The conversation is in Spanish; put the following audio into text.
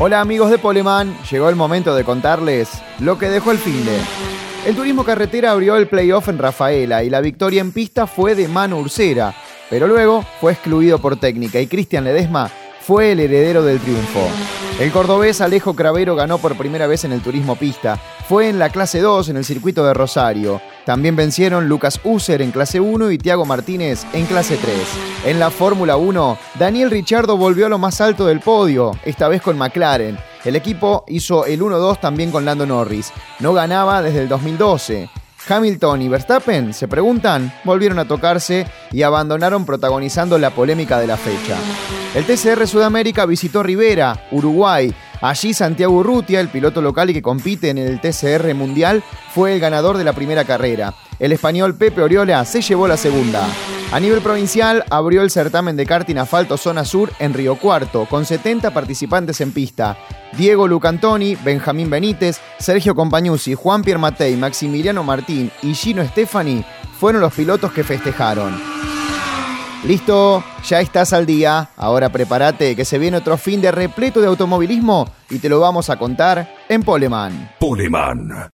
Hola amigos de Poleman, llegó el momento de contarles lo que dejó el fin de. El turismo carretera abrió el playoff en Rafaela y la victoria en pista fue de Manu Ursera, pero luego fue excluido por técnica y Cristian Ledesma fue el heredero del triunfo. El cordobés Alejo Cravero ganó por primera vez en el turismo pista. Fue en la clase 2 en el circuito de Rosario. También vencieron Lucas User en clase 1 y Tiago Martínez en clase 3. En la Fórmula 1, Daniel Richardo volvió a lo más alto del podio, esta vez con McLaren. El equipo hizo el 1-2 también con Lando Norris. No ganaba desde el 2012. Hamilton y Verstappen, se preguntan, volvieron a tocarse y abandonaron protagonizando la polémica de la fecha. El TCR Sudamérica visitó Rivera, Uruguay. Allí Santiago Urrutia, el piloto local y que compite en el TCR Mundial, fue el ganador de la primera carrera. El español Pepe Oriola se llevó la segunda. A nivel provincial, abrió el certamen de karting asfalto zona sur en Río Cuarto, con 70 participantes en pista. Diego Lucantoni, Benjamín Benítez, Sergio Compañuzzi, Juan Pierre Matei, Maximiliano Martín y Gino Stefani fueron los pilotos que festejaron. Listo, ya estás al día. Ahora prepárate que se viene otro fin de repleto de automovilismo y te lo vamos a contar en Poleman. Poleman.